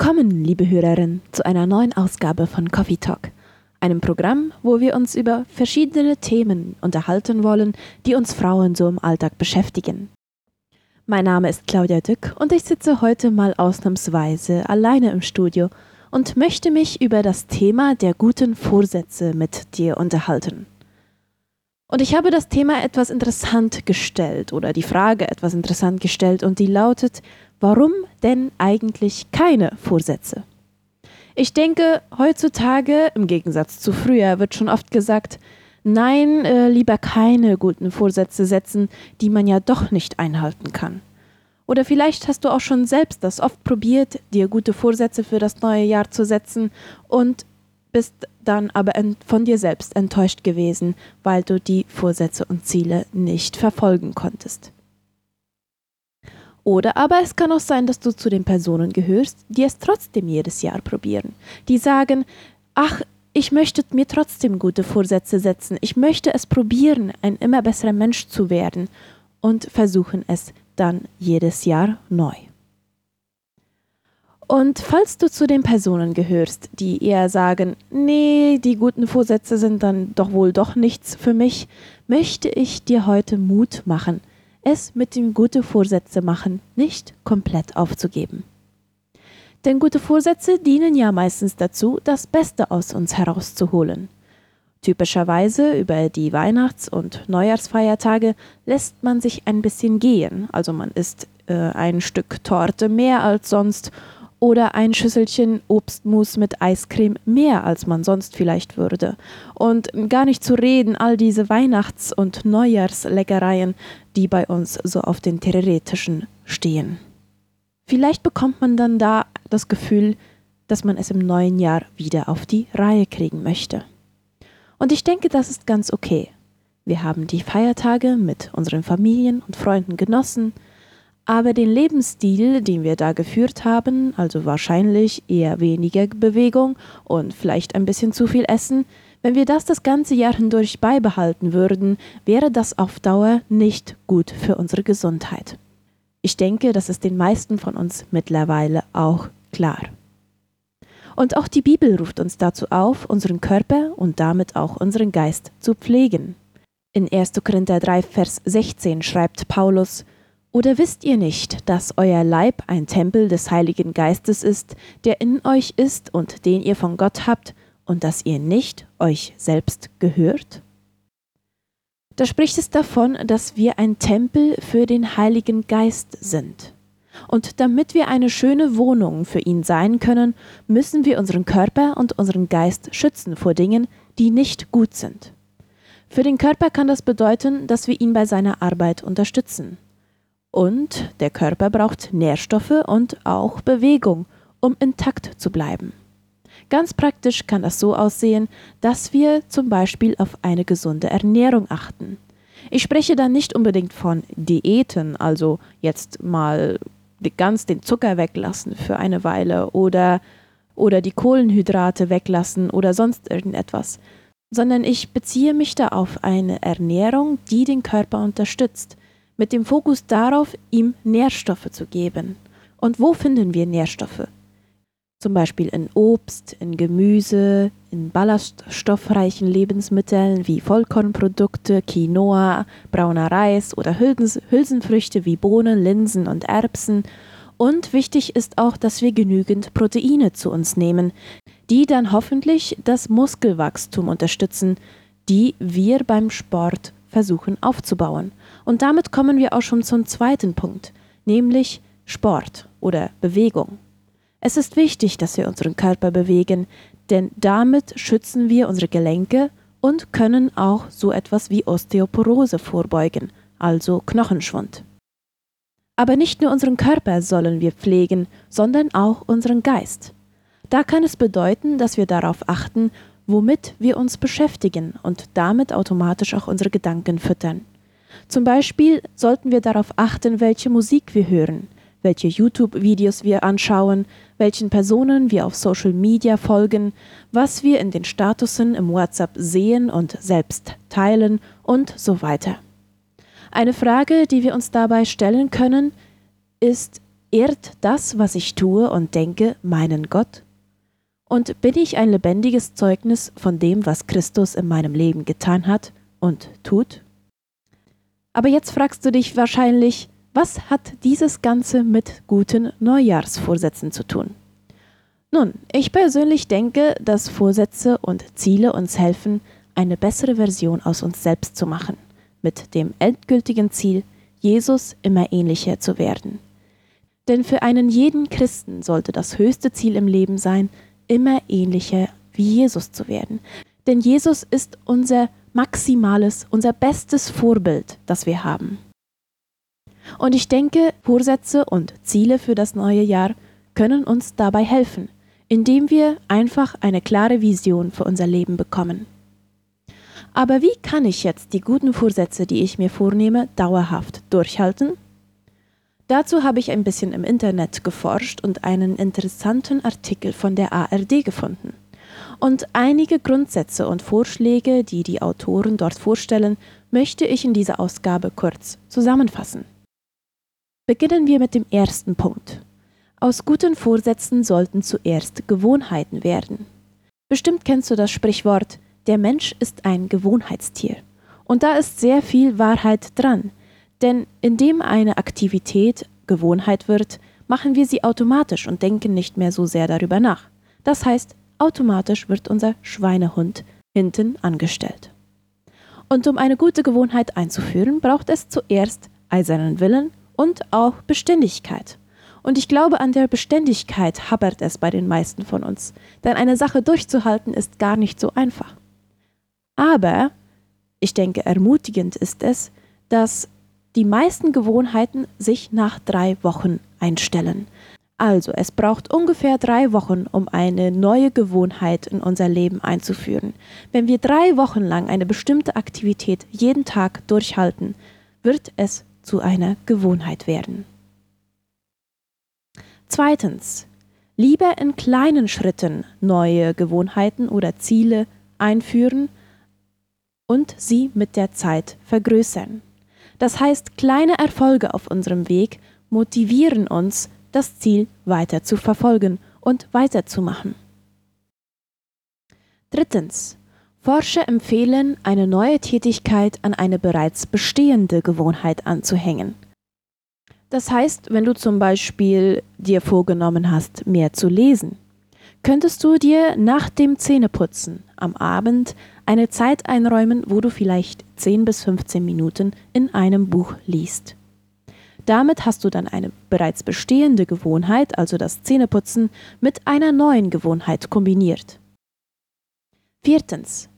Willkommen, liebe Hörerin, zu einer neuen Ausgabe von Coffee Talk, einem Programm, wo wir uns über verschiedene Themen unterhalten wollen, die uns Frauen so im Alltag beschäftigen. Mein Name ist Claudia Dück und ich sitze heute mal ausnahmsweise alleine im Studio und möchte mich über das Thema der guten Vorsätze mit dir unterhalten. Und ich habe das Thema etwas interessant gestellt oder die Frage etwas interessant gestellt und die lautet, warum denn eigentlich keine Vorsätze? Ich denke, heutzutage, im Gegensatz zu früher, wird schon oft gesagt, nein, äh, lieber keine guten Vorsätze setzen, die man ja doch nicht einhalten kann. Oder vielleicht hast du auch schon selbst das oft probiert, dir gute Vorsätze für das neue Jahr zu setzen und bist dann aber von dir selbst enttäuscht gewesen, weil du die Vorsätze und Ziele nicht verfolgen konntest. Oder aber es kann auch sein, dass du zu den Personen gehörst, die es trotzdem jedes Jahr probieren. Die sagen, ach, ich möchte mir trotzdem gute Vorsätze setzen, ich möchte es probieren, ein immer besserer Mensch zu werden und versuchen es dann jedes Jahr neu. Und falls du zu den Personen gehörst, die eher sagen, nee, die guten Vorsätze sind dann doch wohl doch nichts für mich, möchte ich dir heute Mut machen, es mit dem gute Vorsätze machen nicht komplett aufzugeben. Denn gute Vorsätze dienen ja meistens dazu, das Beste aus uns herauszuholen. Typischerweise über die Weihnachts- und Neujahrsfeiertage lässt man sich ein bisschen gehen, also man isst äh, ein Stück Torte mehr als sonst oder ein Schüsselchen Obstmus mit Eiscreme mehr als man sonst vielleicht würde. Und gar nicht zu reden, all diese Weihnachts- und Neujahrsleckereien, die bei uns so auf den Tereretischen stehen. Vielleicht bekommt man dann da das Gefühl, dass man es im neuen Jahr wieder auf die Reihe kriegen möchte. Und ich denke, das ist ganz okay. Wir haben die Feiertage mit unseren Familien und Freunden genossen, aber den Lebensstil, den wir da geführt haben, also wahrscheinlich eher weniger Bewegung und vielleicht ein bisschen zu viel Essen, wenn wir das das ganze Jahr hindurch beibehalten würden, wäre das auf Dauer nicht gut für unsere Gesundheit. Ich denke, das ist den meisten von uns mittlerweile auch klar. Und auch die Bibel ruft uns dazu auf, unseren Körper und damit auch unseren Geist zu pflegen. In 1. Korinther 3, Vers 16 schreibt Paulus, oder wisst ihr nicht, dass euer Leib ein Tempel des Heiligen Geistes ist, der in euch ist und den ihr von Gott habt, und dass ihr nicht euch selbst gehört? Da spricht es davon, dass wir ein Tempel für den Heiligen Geist sind. Und damit wir eine schöne Wohnung für ihn sein können, müssen wir unseren Körper und unseren Geist schützen vor Dingen, die nicht gut sind. Für den Körper kann das bedeuten, dass wir ihn bei seiner Arbeit unterstützen. Und der Körper braucht Nährstoffe und auch Bewegung, um intakt zu bleiben. Ganz praktisch kann das so aussehen, dass wir zum Beispiel auf eine gesunde Ernährung achten. Ich spreche da nicht unbedingt von Diäten, also jetzt mal ganz den Zucker weglassen für eine Weile oder, oder die Kohlenhydrate weglassen oder sonst irgendetwas, sondern ich beziehe mich da auf eine Ernährung, die den Körper unterstützt, mit dem Fokus darauf, ihm Nährstoffe zu geben. Und wo finden wir Nährstoffe? Zum Beispiel in Obst, in Gemüse, in ballaststoffreichen Lebensmitteln wie Vollkornprodukte, Quinoa, brauner Reis oder Hülsenfrüchte wie Bohnen, Linsen und Erbsen. Und wichtig ist auch, dass wir genügend Proteine zu uns nehmen, die dann hoffentlich das Muskelwachstum unterstützen, die wir beim Sport versuchen aufzubauen. Und damit kommen wir auch schon zum zweiten Punkt, nämlich Sport oder Bewegung. Es ist wichtig, dass wir unseren Körper bewegen, denn damit schützen wir unsere Gelenke und können auch so etwas wie Osteoporose vorbeugen, also Knochenschwund. Aber nicht nur unseren Körper sollen wir pflegen, sondern auch unseren Geist. Da kann es bedeuten, dass wir darauf achten, womit wir uns beschäftigen und damit automatisch auch unsere Gedanken füttern. Zum Beispiel sollten wir darauf achten, welche Musik wir hören, welche YouTube-Videos wir anschauen, welchen Personen wir auf Social Media folgen, was wir in den Statusen im WhatsApp sehen und selbst teilen und so weiter. Eine Frage, die wir uns dabei stellen können, ist, Ehrt das, was ich tue und denke, meinen Gott? Und bin ich ein lebendiges Zeugnis von dem, was Christus in meinem Leben getan hat und tut? Aber jetzt fragst du dich wahrscheinlich, was hat dieses Ganze mit guten Neujahrsvorsätzen zu tun? Nun, ich persönlich denke, dass Vorsätze und Ziele uns helfen, eine bessere Version aus uns selbst zu machen, mit dem endgültigen Ziel, Jesus immer ähnlicher zu werden. Denn für einen jeden Christen sollte das höchste Ziel im Leben sein, immer ähnlicher wie Jesus zu werden. Denn Jesus ist unser maximales, unser bestes Vorbild, das wir haben. Und ich denke, Vorsätze und Ziele für das neue Jahr können uns dabei helfen, indem wir einfach eine klare Vision für unser Leben bekommen. Aber wie kann ich jetzt die guten Vorsätze, die ich mir vornehme, dauerhaft durchhalten? Dazu habe ich ein bisschen im Internet geforscht und einen interessanten Artikel von der ARD gefunden. Und einige Grundsätze und Vorschläge, die die Autoren dort vorstellen, möchte ich in dieser Ausgabe kurz zusammenfassen. Beginnen wir mit dem ersten Punkt. Aus guten Vorsätzen sollten zuerst Gewohnheiten werden. Bestimmt kennst du das Sprichwort, der Mensch ist ein Gewohnheitstier. Und da ist sehr viel Wahrheit dran, denn indem eine Aktivität Gewohnheit wird, machen wir sie automatisch und denken nicht mehr so sehr darüber nach. Das heißt, automatisch wird unser Schweinehund hinten angestellt. Und um eine gute Gewohnheit einzuführen, braucht es zuerst eisernen Willen und auch Beständigkeit. Und ich glaube, an der Beständigkeit habert es bei den meisten von uns. Denn eine Sache durchzuhalten ist gar nicht so einfach. Aber ich denke, ermutigend ist es, dass die meisten Gewohnheiten sich nach drei Wochen einstellen. Also es braucht ungefähr drei Wochen, um eine neue Gewohnheit in unser Leben einzuführen. Wenn wir drei Wochen lang eine bestimmte Aktivität jeden Tag durchhalten, wird es zu einer Gewohnheit werden. Zweitens, lieber in kleinen Schritten neue Gewohnheiten oder Ziele einführen und sie mit der Zeit vergrößern. Das heißt, kleine Erfolge auf unserem Weg motivieren uns, das Ziel weiter zu verfolgen und weiterzumachen. Drittens. Forscher empfehlen, eine neue Tätigkeit an eine bereits bestehende Gewohnheit anzuhängen. Das heißt, wenn du zum Beispiel dir vorgenommen hast, mehr zu lesen, könntest du dir nach dem Zähneputzen am Abend eine Zeit einräumen, wo du vielleicht 10 bis 15 Minuten in einem Buch liest. Damit hast du dann eine bereits bestehende Gewohnheit, also das Zähneputzen, mit einer neuen Gewohnheit kombiniert. Viertens.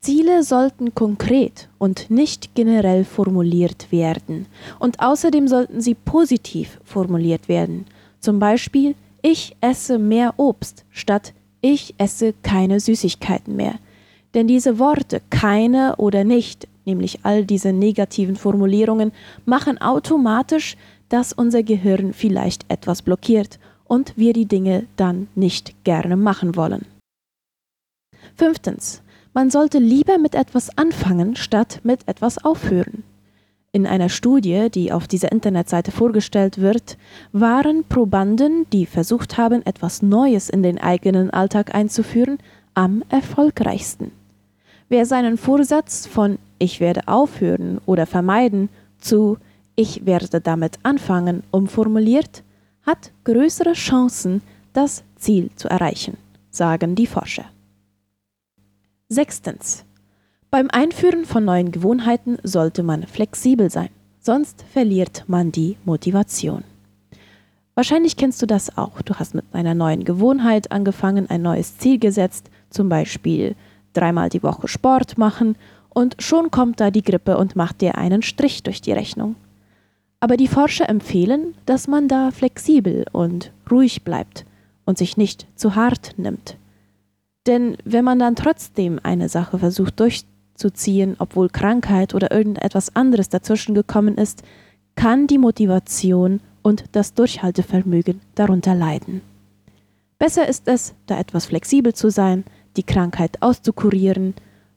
Ziele sollten konkret und nicht generell formuliert werden. Und außerdem sollten sie positiv formuliert werden. Zum Beispiel, ich esse mehr Obst statt ich esse keine Süßigkeiten mehr. Denn diese Worte keine oder nicht, nämlich all diese negativen Formulierungen, machen automatisch, dass unser Gehirn vielleicht etwas blockiert und wir die Dinge dann nicht gerne machen wollen. Fünftens. Man sollte lieber mit etwas anfangen, statt mit etwas aufhören. In einer Studie, die auf dieser Internetseite vorgestellt wird, waren Probanden, die versucht haben, etwas Neues in den eigenen Alltag einzuführen, am erfolgreichsten. Wer seinen Vorsatz von ich werde aufhören oder vermeiden zu ich werde damit anfangen umformuliert, hat größere Chancen, das Ziel zu erreichen, sagen die Forscher. Sechstens. Beim Einführen von neuen Gewohnheiten sollte man flexibel sein, sonst verliert man die Motivation. Wahrscheinlich kennst du das auch. Du hast mit einer neuen Gewohnheit angefangen, ein neues Ziel gesetzt, zum Beispiel dreimal die Woche Sport machen, und schon kommt da die Grippe und macht dir einen Strich durch die Rechnung. Aber die Forscher empfehlen, dass man da flexibel und ruhig bleibt und sich nicht zu hart nimmt. Denn wenn man dann trotzdem eine Sache versucht durchzuziehen, obwohl Krankheit oder irgendetwas anderes dazwischen gekommen ist, kann die Motivation und das Durchhaltevermögen darunter leiden. Besser ist es, da etwas flexibel zu sein, die Krankheit auszukurieren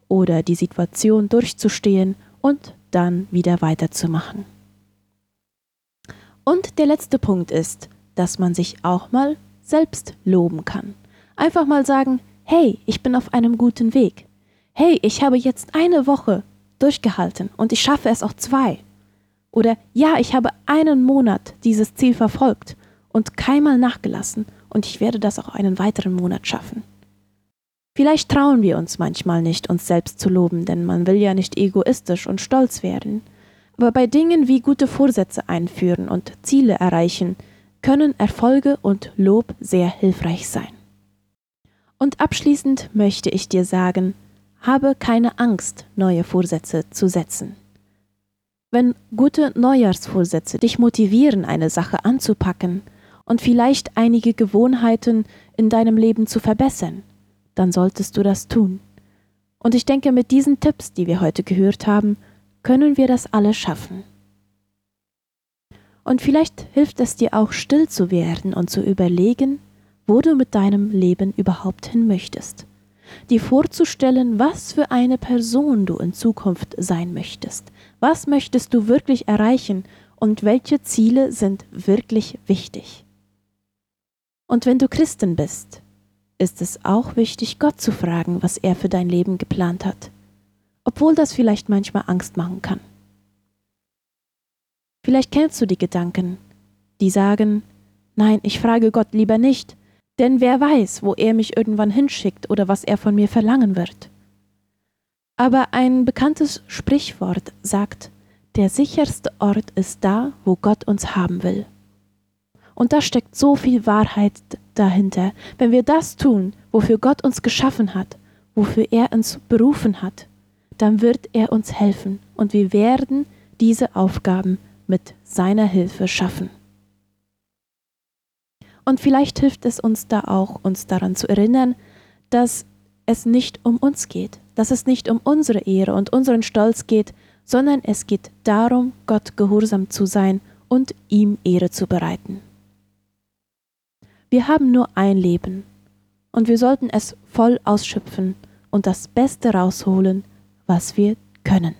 oder die Situation durchzustehen und dann wieder weiterzumachen. Und der letzte Punkt ist, dass man sich auch mal selbst loben kann. Einfach mal sagen, hey, ich bin auf einem guten Weg. Hey, ich habe jetzt eine Woche durchgehalten und ich schaffe es auch zwei. Oder ja, ich habe einen Monat dieses Ziel verfolgt und keinmal nachgelassen und ich werde das auch einen weiteren Monat schaffen. Vielleicht trauen wir uns manchmal nicht, uns selbst zu loben, denn man will ja nicht egoistisch und stolz werden. Aber bei Dingen wie gute Vorsätze einführen und Ziele erreichen, können Erfolge und Lob sehr hilfreich sein. Und abschließend möchte ich dir sagen, habe keine Angst, neue Vorsätze zu setzen. Wenn gute Neujahrsvorsätze dich motivieren, eine Sache anzupacken und vielleicht einige Gewohnheiten in deinem Leben zu verbessern, dann solltest du das tun. Und ich denke, mit diesen Tipps, die wir heute gehört haben, können wir das alle schaffen. Und vielleicht hilft es dir auch still zu werden und zu überlegen, wo du mit deinem Leben überhaupt hin möchtest. Dir vorzustellen, was für eine Person du in Zukunft sein möchtest. Was möchtest du wirklich erreichen und welche Ziele sind wirklich wichtig. Und wenn du Christin bist, ist es auch wichtig, Gott zu fragen, was er für dein Leben geplant hat, obwohl das vielleicht manchmal Angst machen kann. Vielleicht kennst du die Gedanken, die sagen, nein, ich frage Gott lieber nicht, denn wer weiß, wo er mich irgendwann hinschickt oder was er von mir verlangen wird. Aber ein bekanntes Sprichwort sagt, der sicherste Ort ist da, wo Gott uns haben will. Und da steckt so viel Wahrheit dahinter. Wenn wir das tun, wofür Gott uns geschaffen hat, wofür er uns berufen hat, dann wird er uns helfen und wir werden diese Aufgaben mit seiner Hilfe schaffen. Und vielleicht hilft es uns da auch, uns daran zu erinnern, dass es nicht um uns geht, dass es nicht um unsere Ehre und unseren Stolz geht, sondern es geht darum, Gott gehorsam zu sein und ihm Ehre zu bereiten. Wir haben nur ein Leben und wir sollten es voll ausschöpfen und das Beste rausholen, was wir können.